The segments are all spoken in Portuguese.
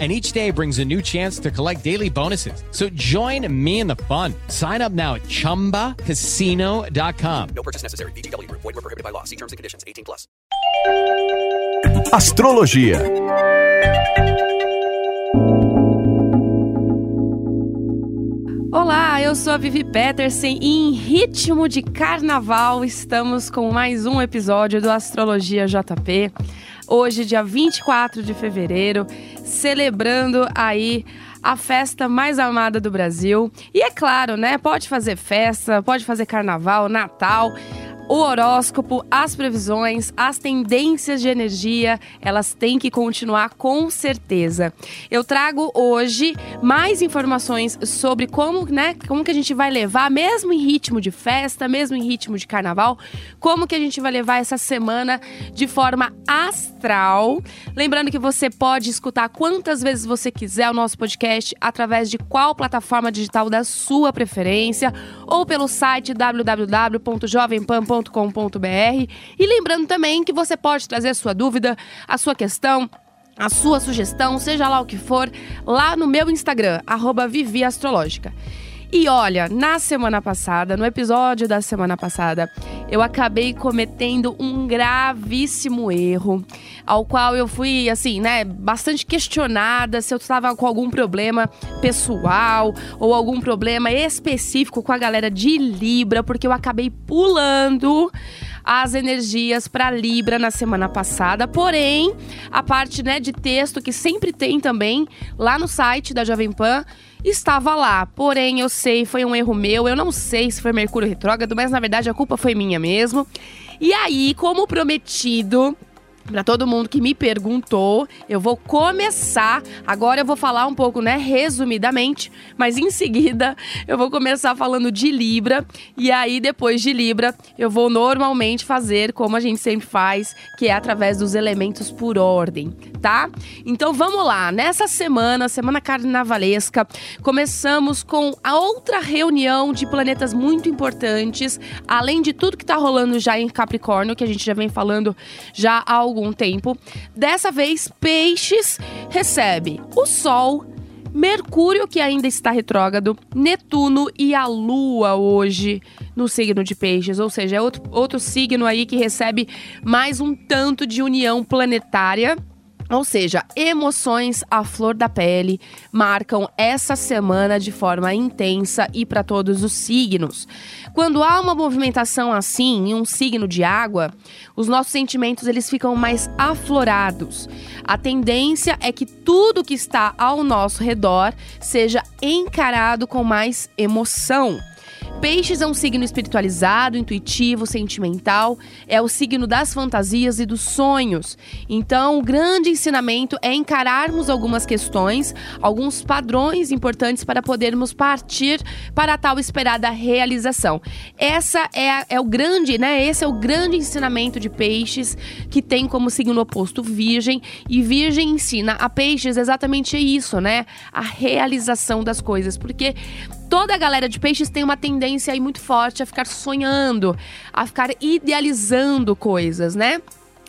and each day brings a new chance to collect daily bonuses. So join me in the fun. Sign up now at ChumbaCasino.com. No purchase necessary. BGW. Void were prohibited by law. See terms and conditions. 18 plus. Astrologia. Olá, eu sou a Vivi Peterson e em ritmo de carnaval estamos com mais um episódio do Astrologia JP. Hoje, dia 24 de fevereiro, celebrando aí a festa mais amada do Brasil. E é claro, né? Pode fazer festa, pode fazer carnaval, Natal o horóscopo, as previsões, as tendências de energia, elas têm que continuar com certeza. Eu trago hoje mais informações sobre como, né, como que a gente vai levar, mesmo em ritmo de festa, mesmo em ritmo de carnaval, como que a gente vai levar essa semana de forma astral. Lembrando que você pode escutar quantas vezes você quiser o nosso podcast através de qual plataforma digital da sua preferência ou pelo site www.jovempan.com www.viviastrologia.com.br. E lembrando também que você pode trazer a sua dúvida, a sua questão, a sua sugestão, seja lá o que for, lá no meu Instagram, arroba Vivi Astrológica. E olha, na semana passada, no episódio da semana passada, eu acabei cometendo um gravíssimo erro, ao qual eu fui, assim, né, bastante questionada se eu estava com algum problema pessoal ou algum problema específico com a galera de Libra, porque eu acabei pulando as energias para Libra na semana passada. Porém, a parte né, de texto que sempre tem também lá no site da Jovem Pan estava lá. Porém, eu sei, foi um erro meu. Eu não sei se foi Mercúrio retrógrado, mas na verdade a culpa foi minha mesmo. E aí, como prometido, para todo mundo que me perguntou, eu vou começar. Agora eu vou falar um pouco, né, resumidamente, mas em seguida eu vou começar falando de Libra e aí depois de Libra eu vou normalmente fazer como a gente sempre faz, que é através dos elementos por ordem, tá? Então vamos lá. Nessa semana, semana carnavalesca, começamos com a outra reunião de planetas muito importantes, além de tudo que tá rolando já em Capricórnio, que a gente já vem falando já há algum tempo. Dessa vez, Peixes recebe o Sol, Mercúrio, que ainda está retrógrado, Netuno e a Lua hoje no signo de Peixes. Ou seja, é outro, outro signo aí que recebe mais um tanto de união planetária. Ou seja, emoções à flor da pele marcam essa semana de forma intensa e para todos os signos. Quando há uma movimentação assim em um signo de água, os nossos sentimentos eles ficam mais aflorados. A tendência é que tudo que está ao nosso redor seja encarado com mais emoção. Peixes é um signo espiritualizado, intuitivo, sentimental, é o signo das fantasias e dos sonhos. Então, o grande ensinamento é encararmos algumas questões, alguns padrões importantes para podermos partir para a tal esperada realização. Essa é, é o grande, né? Esse é o grande ensinamento de Peixes, que tem como signo oposto Virgem, e Virgem ensina a Peixes exatamente isso, né? A realização das coisas, porque toda a galera de peixes tem uma tendência aí muito forte a ficar sonhando, a ficar idealizando coisas, né?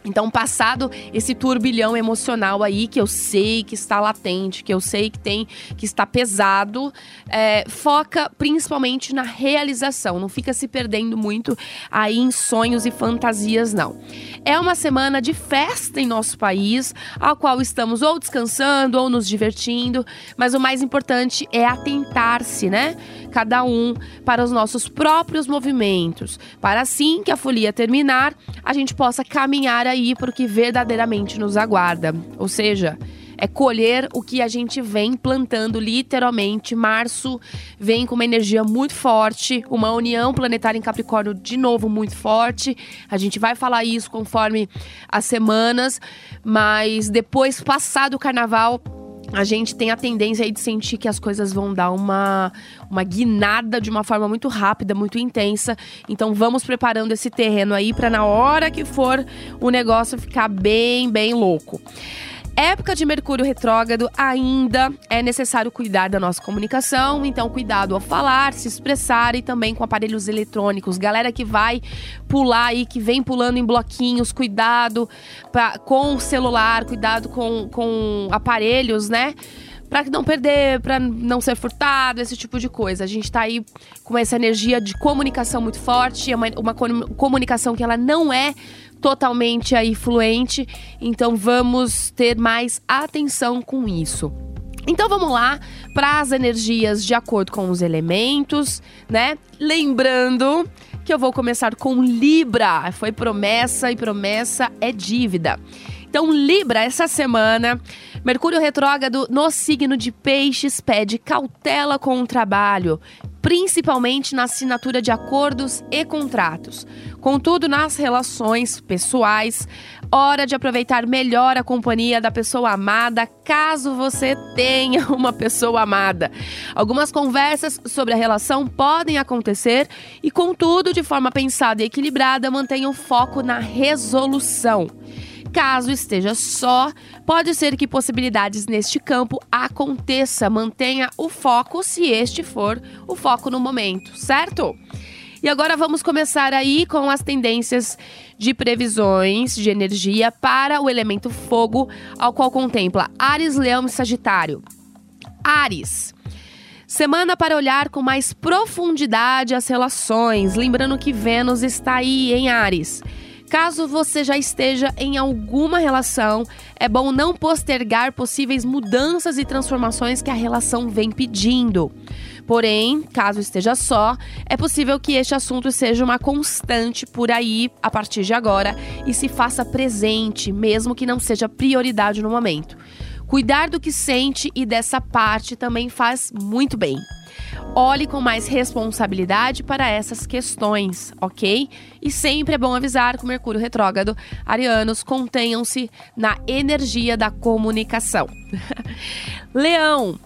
Então, passado esse turbilhão emocional aí, que eu sei que está latente, que eu sei que tem, que está pesado, é, foca principalmente na realização. Não fica se perdendo muito aí em sonhos e fantasias, não. É uma semana de festa em nosso país, a qual estamos ou descansando ou nos divertindo, mas o mais importante é atentar-se, né? Cada um para os nossos próprios movimentos, para assim que a folia terminar, a gente possa caminhar aí para o que verdadeiramente nos aguarda. Ou seja, é colher o que a gente vem plantando literalmente. Março vem com uma energia muito forte, uma união planetária em Capricórnio de novo muito forte. A gente vai falar isso conforme as semanas, mas depois passado o carnaval, a gente tem a tendência aí de sentir que as coisas vão dar uma, uma guinada de uma forma muito rápida, muito intensa. Então vamos preparando esse terreno aí para na hora que for o negócio ficar bem, bem louco. Época de Mercúrio retrógrado, ainda é necessário cuidar da nossa comunicação, então cuidado ao falar, se expressar e também com aparelhos eletrônicos. Galera que vai pular aí, que vem pulando em bloquinhos, cuidado pra, com o celular, cuidado com, com aparelhos, né? para não perder, para não ser furtado, esse tipo de coisa. A gente tá aí com essa energia de comunicação muito forte, é uma, uma comunicação que ela não é totalmente aí fluente, então vamos ter mais atenção com isso. Então vamos lá para as energias de acordo com os elementos, né? Lembrando que eu vou começar com Libra. Foi promessa e promessa é dívida. Então, Libra, essa semana, Mercúrio retrógrado no signo de Peixes pede cautela com o trabalho, principalmente na assinatura de acordos e contratos. Contudo, nas relações pessoais, hora de aproveitar melhor a companhia da pessoa amada, caso você tenha uma pessoa amada. Algumas conversas sobre a relação podem acontecer e, contudo, de forma pensada e equilibrada, mantenha o foco na resolução. Caso esteja só, pode ser que possibilidades neste campo aconteça. Mantenha o foco se este for o foco no momento, certo? E agora vamos começar aí com as tendências de previsões de energia para o elemento fogo, ao qual contempla Ares, Leão e Sagitário. Ares. Semana para olhar com mais profundidade as relações, lembrando que Vênus está aí em Ares. Caso você já esteja em alguma relação, é bom não postergar possíveis mudanças e transformações que a relação vem pedindo. Porém, caso esteja só, é possível que este assunto seja uma constante por aí a partir de agora e se faça presente, mesmo que não seja prioridade no momento. Cuidar do que sente e dessa parte também faz muito bem. Olhe com mais responsabilidade para essas questões, ok? E sempre é bom avisar com Mercúrio retrógrado, arianos contenham-se na energia da comunicação. Leão,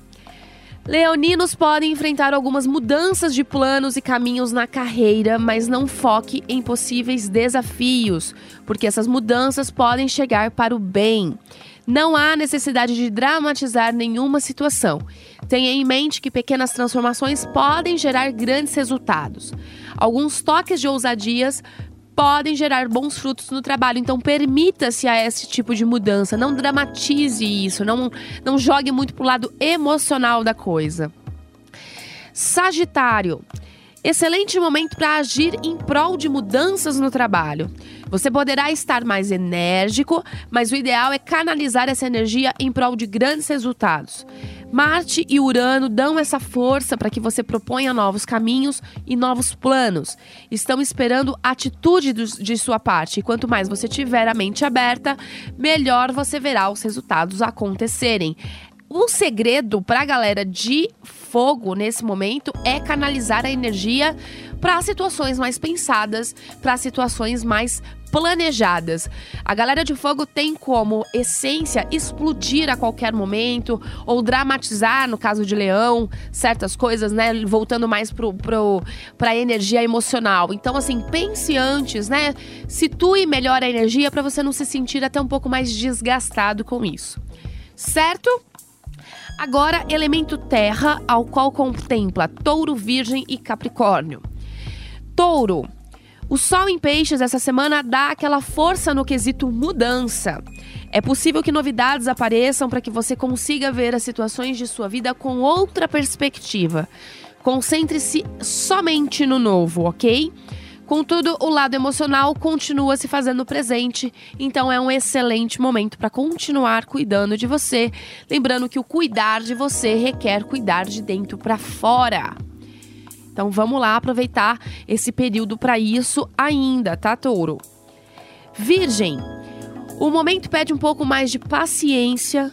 Leoninos podem enfrentar algumas mudanças de planos e caminhos na carreira, mas não foque em possíveis desafios, porque essas mudanças podem chegar para o bem. Não há necessidade de dramatizar nenhuma situação. Tenha em mente que pequenas transformações podem gerar grandes resultados. Alguns toques de ousadias podem gerar bons frutos no trabalho. Então permita-se a esse tipo de mudança, não dramatize isso, não, não jogue muito pro lado emocional da coisa. Sagitário. Excelente momento para agir em prol de mudanças no trabalho. Você poderá estar mais enérgico, mas o ideal é canalizar essa energia em prol de grandes resultados. Marte e Urano dão essa força para que você proponha novos caminhos e novos planos. Estão esperando atitude de sua parte. E quanto mais você tiver a mente aberta, melhor você verá os resultados acontecerem. O segredo para a galera de fogo nesse momento é canalizar a energia para situações mais pensadas, para situações mais planejadas. A galera de fogo tem como essência explodir a qualquer momento ou dramatizar, no caso de leão, certas coisas, né? Voltando mais pro, pro, pra energia emocional. Então, assim, pense antes, né? Situe melhor a energia para você não se sentir até um pouco mais desgastado com isso. Certo? Agora, elemento terra, ao qual contempla touro, virgem e capricórnio. Touro. O sol em peixes essa semana dá aquela força no quesito mudança. É possível que novidades apareçam para que você consiga ver as situações de sua vida com outra perspectiva. Concentre-se somente no novo, ok? Contudo, o lado emocional continua se fazendo presente, então é um excelente momento para continuar cuidando de você. Lembrando que o cuidar de você requer cuidar de dentro para fora. Então vamos lá aproveitar esse período para isso ainda, tá, Touro? Virgem, o momento pede um pouco mais de paciência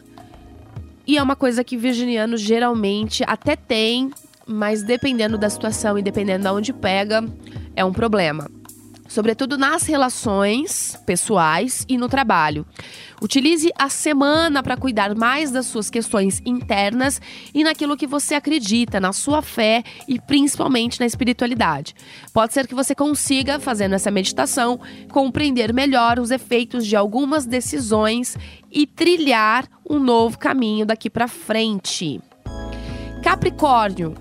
e é uma coisa que virginiano geralmente até tem, mas dependendo da situação e dependendo de onde pega, é um problema. sobretudo nas relações pessoais e no trabalho. Utilize a semana para cuidar mais das suas questões internas e naquilo que você acredita, na sua fé e principalmente na espiritualidade. Pode ser que você consiga, fazendo essa meditação, compreender melhor os efeitos de algumas decisões e trilhar um novo caminho daqui para frente. Capricórnio.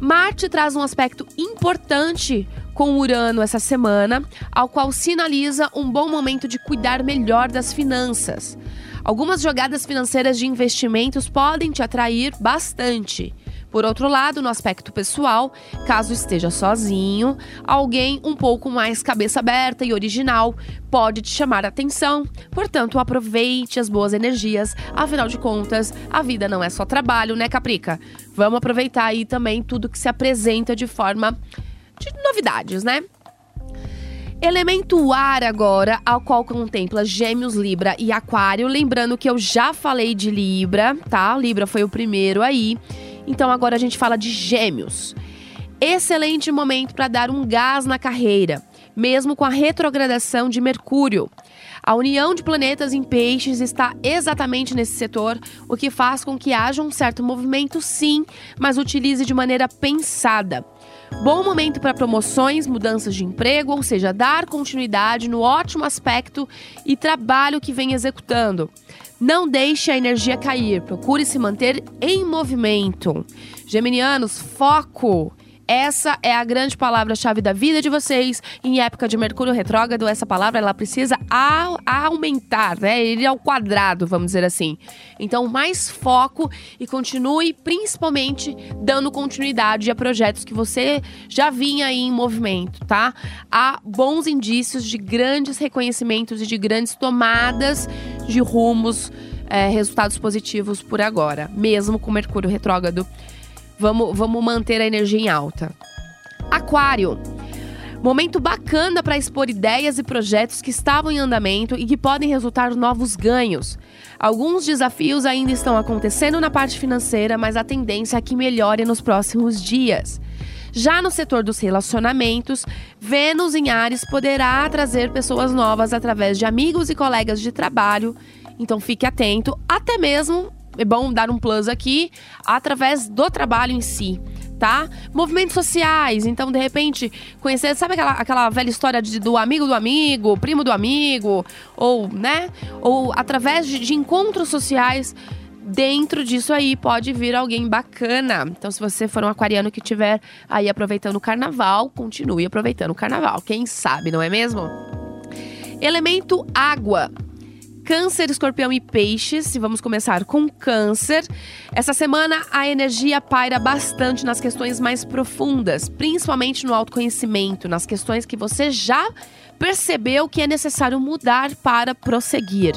Marte traz um aspecto importante com Urano essa semana, ao qual sinaliza um bom momento de cuidar melhor das finanças. Algumas jogadas financeiras de investimentos podem te atrair bastante. Por outro lado, no aspecto pessoal, caso esteja sozinho, alguém um pouco mais cabeça aberta e original pode te chamar a atenção. Portanto, aproveite as boas energias. Afinal de contas, a vida não é só trabalho, né, Caprica? Vamos aproveitar aí também tudo que se apresenta de forma de novidades, né? Elemento ar agora, ao qual contempla Gêmeos, Libra e Aquário. Lembrando que eu já falei de Libra, tá? Libra foi o primeiro aí. Então agora a gente fala de Gêmeos. Excelente momento para dar um gás na carreira, mesmo com a retrogradação de Mercúrio. A união de planetas em peixes está exatamente nesse setor, o que faz com que haja um certo movimento, sim, mas utilize de maneira pensada. Bom momento para promoções, mudanças de emprego, ou seja, dar continuidade no ótimo aspecto e trabalho que vem executando. Não deixe a energia cair, procure se manter em movimento. Geminianos, foco! Essa é a grande palavra-chave da vida de vocês. Em época de Mercúrio retrógrado, essa palavra ela precisa aumentar, né? Ele é ao quadrado, vamos dizer assim. Então, mais foco e continue principalmente dando continuidade a projetos que você já vinha aí em movimento, tá? Há bons indícios de grandes reconhecimentos e de grandes tomadas de rumos, é, resultados positivos por agora, mesmo com Mercúrio retrógrado Vamos, vamos manter a energia em alta. Aquário. Momento bacana para expor ideias e projetos que estavam em andamento e que podem resultar novos ganhos. Alguns desafios ainda estão acontecendo na parte financeira, mas a tendência é que melhore nos próximos dias. Já no setor dos relacionamentos, Vênus em Ares poderá trazer pessoas novas através de amigos e colegas de trabalho. Então fique atento, até mesmo é bom dar um plus aqui através do trabalho em si. Tá? Movimentos sociais, então de repente conhecer, sabe aquela, aquela velha história de, do amigo do amigo, primo do amigo, ou, né? Ou através de, de encontros sociais, dentro disso aí pode vir alguém bacana. Então, se você for um aquariano que estiver aí aproveitando o carnaval, continue aproveitando o carnaval. Quem sabe, não é mesmo? Elemento água. Câncer, Escorpião e Peixes. E vamos começar com Câncer. Essa semana a energia paira bastante nas questões mais profundas, principalmente no autoconhecimento, nas questões que você já percebeu que é necessário mudar para prosseguir.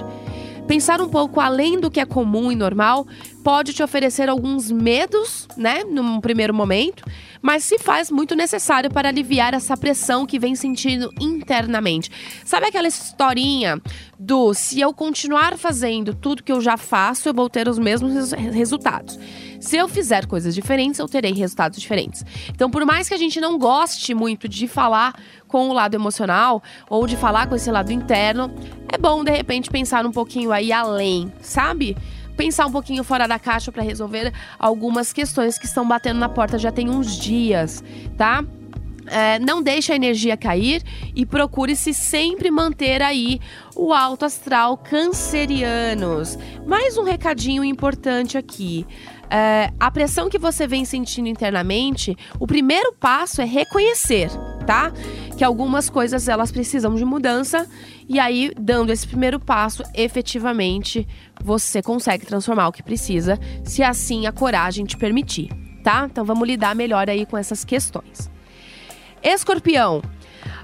Pensar um pouco além do que é comum e normal pode te oferecer alguns medos, né, num primeiro momento, mas se faz muito necessário para aliviar essa pressão que vem sentindo internamente. Sabe aquela historinha do se eu continuar fazendo tudo que eu já faço, eu vou ter os mesmos resultados. Se eu fizer coisas diferentes, eu terei resultados diferentes. Então, por mais que a gente não goste muito de falar com o lado emocional ou de falar com esse lado interno, é bom de repente pensar um pouquinho aí além, sabe? Pensar um pouquinho fora da caixa para resolver algumas questões que estão batendo na porta já tem uns dias, tá? É, não deixe a energia cair e procure-se sempre manter aí o alto astral cancerianos. Mais um recadinho importante aqui. É, a pressão que você vem sentindo internamente, o primeiro passo é reconhecer, tá? Que algumas coisas elas precisam de mudança e aí, dando esse primeiro passo, efetivamente você consegue transformar o que precisa, se assim a coragem te permitir, tá? Então vamos lidar melhor aí com essas questões. Escorpião.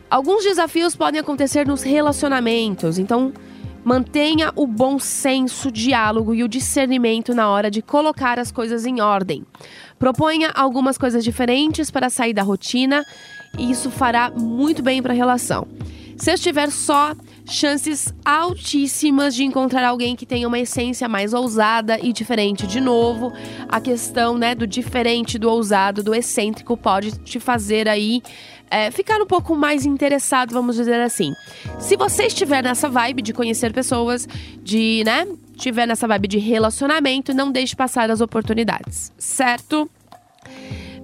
Alguns desafios podem acontecer nos relacionamentos, então mantenha o bom senso, o diálogo e o discernimento na hora de colocar as coisas em ordem. Proponha algumas coisas diferentes para sair da rotina e isso fará muito bem para a relação. Se estiver só, chances altíssimas de encontrar alguém que tenha uma essência mais ousada e diferente. De novo, a questão né, do diferente, do ousado, do excêntrico pode te fazer aí é, ficar um pouco mais interessado, vamos dizer assim. Se você estiver nessa vibe de conhecer pessoas, de, né, estiver nessa vibe de relacionamento, não deixe passar as oportunidades, certo?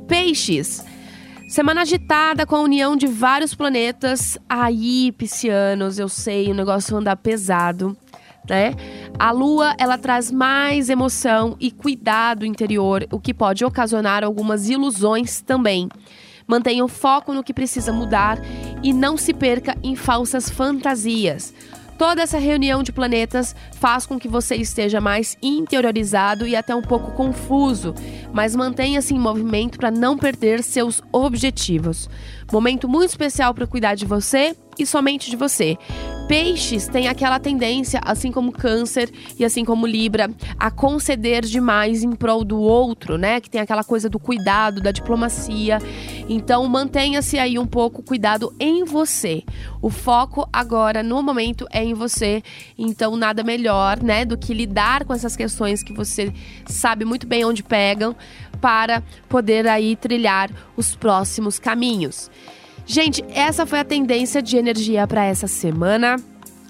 Peixes. Semana agitada com a união de vários planetas. Aí, piscianos, eu sei, o negócio anda pesado, né? A lua, ela traz mais emoção e cuidado interior, o que pode ocasionar algumas ilusões também. Mantenha o foco no que precisa mudar e não se perca em falsas fantasias. Toda essa reunião de planetas faz com que você esteja mais interiorizado e até um pouco confuso, mas mantenha-se em movimento para não perder seus objetivos. Momento muito especial para cuidar de você e somente de você. Peixes têm aquela tendência, assim como Câncer e assim como Libra, a conceder demais em prol do outro, né? Que tem aquela coisa do cuidado, da diplomacia. Então, mantenha-se aí um pouco cuidado em você. O foco agora, no momento, é em você. Então, nada melhor, né, do que lidar com essas questões que você sabe muito bem onde pegam para poder aí trilhar os próximos caminhos. Gente, essa foi a tendência de energia para essa semana.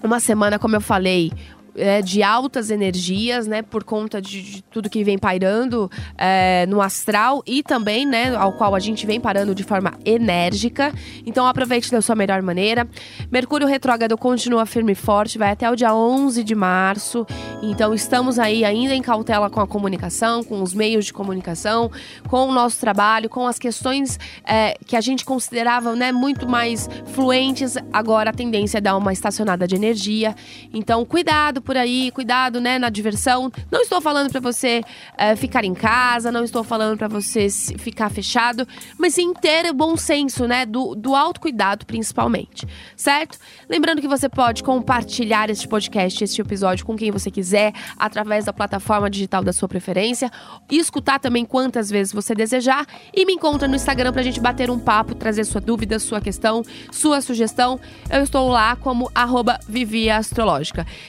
Uma semana, como eu falei, é, de altas energias, né, por conta de, de tudo que vem pairando é, no astral e também, né, ao qual a gente vem parando de forma enérgica. Então aproveite da sua melhor maneira. Mercúrio retrógrado continua firme e forte, vai até o dia 11 de março. Então estamos aí ainda em cautela com a comunicação, com os meios de comunicação, com o nosso trabalho, com as questões é, que a gente considerava, né, muito mais fluentes. Agora a tendência é dar uma estacionada de energia. Então cuidado por aí, cuidado, né, na diversão. Não estou falando para você é, ficar em casa, não estou falando para você ficar fechado, mas sim ter bom senso, né, do, do autocuidado principalmente, certo? Lembrando que você pode compartilhar este podcast, este episódio com quem você quiser, através da plataforma digital da sua preferência, escutar também quantas vezes você desejar, e me encontra no Instagram pra gente bater um papo, trazer sua dúvida, sua questão, sua sugestão. Eu estou lá como arroba.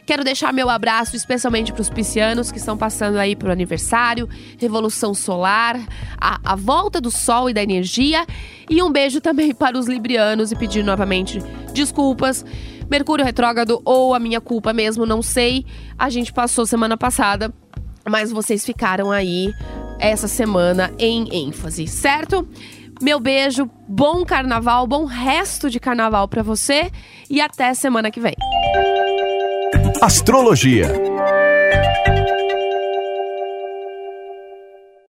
Quero deixar deixar meu abraço especialmente para os piscianos que estão passando aí pro aniversário, revolução solar, a, a volta do sol e da energia. E um beijo também para os librianos e pedir novamente desculpas. Mercúrio retrógrado ou a minha culpa mesmo, não sei. A gente passou semana passada, mas vocês ficaram aí essa semana em ênfase, certo? Meu beijo, bom carnaval, bom resto de carnaval para você e até semana que vem. Astrologia